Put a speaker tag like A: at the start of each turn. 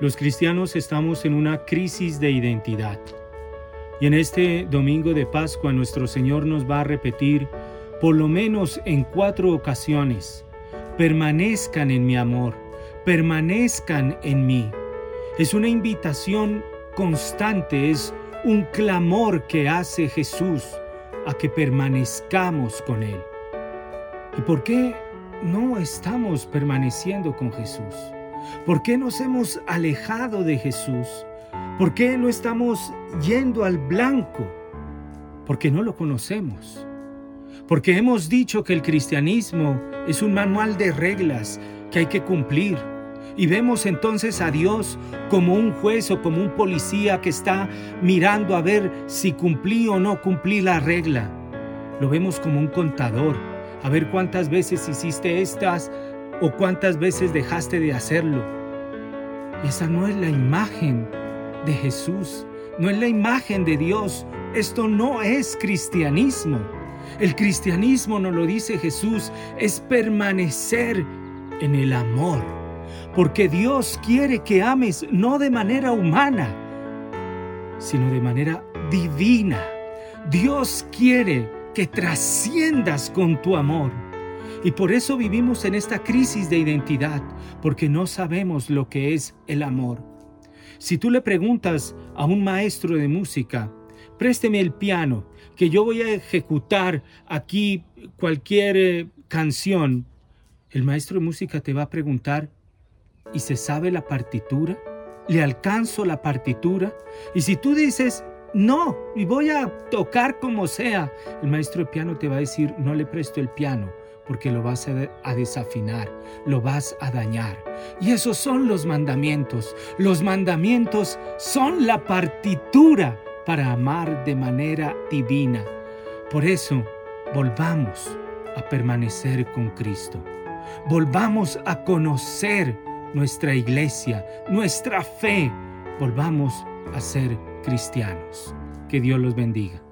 A: Los cristianos estamos en una crisis de identidad. Y en este domingo de Pascua nuestro Señor nos va a repetir, por lo menos en cuatro ocasiones, permanezcan en mi amor, permanezcan en mí. Es una invitación constante, es un clamor que hace Jesús a que permanezcamos con Él. ¿Y por qué no estamos permaneciendo con Jesús? ¿Por qué nos hemos alejado de Jesús? ¿Por qué no estamos yendo al blanco? Porque no lo conocemos. Porque hemos dicho que el cristianismo es un manual de reglas que hay que cumplir. Y vemos entonces a Dios como un juez o como un policía que está mirando a ver si cumplí o no cumplí la regla. Lo vemos como un contador, a ver cuántas veces hiciste estas o cuántas veces dejaste de hacerlo. esa no es la imagen de Jesús, no es la imagen de Dios. Esto no es cristianismo. El cristianismo, nos lo dice Jesús, es permanecer en el amor. Porque Dios quiere que ames no de manera humana, sino de manera divina. Dios quiere que trasciendas con tu amor. Y por eso vivimos en esta crisis de identidad, porque no sabemos lo que es el amor. Si tú le preguntas a un maestro de música, présteme el piano, que yo voy a ejecutar aquí cualquier eh, canción, el maestro de música te va a preguntar, ¿y se sabe la partitura? ¿Le alcanzo la partitura? Y si tú dices, no, y voy a tocar como sea, el maestro de piano te va a decir, no le presto el piano, porque lo vas a, desafinar, lo vas a dañar. Y esos son los mandamientos. Los mandamientos son la partitura para amar de manera divina. Por eso, volvamos a permanecer con Cristo. Volvamos a conocer nuestra iglesia, nuestra fe. Volvamos a ser cristianos. Que Dios los bendiga.